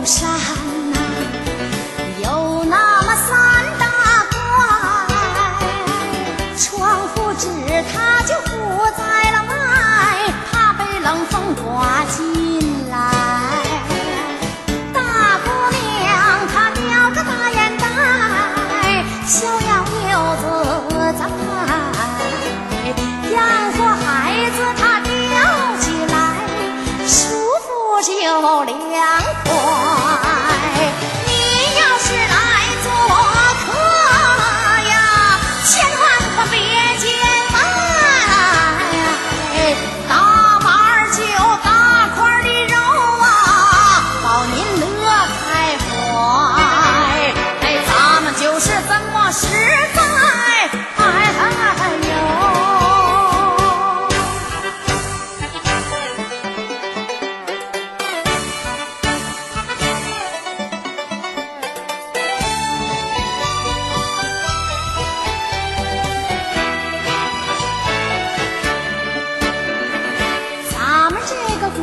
高山哪有那么三大怪？窗户纸它就不在了外，怕被冷风刮进来。大姑娘她吊个大眼袋，逍遥又自在。养个孩子他吊起来，舒服就来。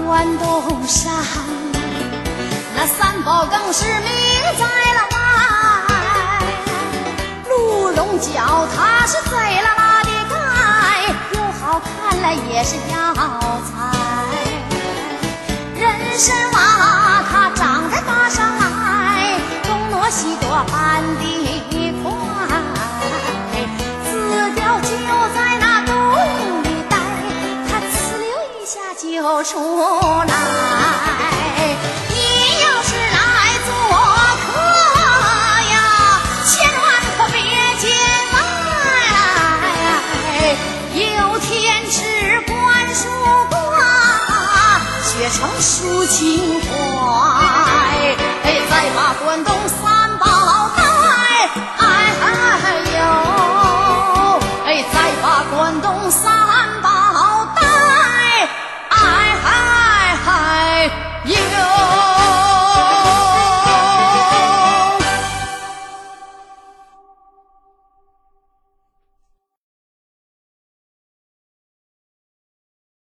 关东山，那三宝更是名在了外。鹿茸脚它是贼拉拉的盖，又好看了也是药材。人参就出来。你要是来做客呀，千万可别见外。有天只观树挂，却成抒情花。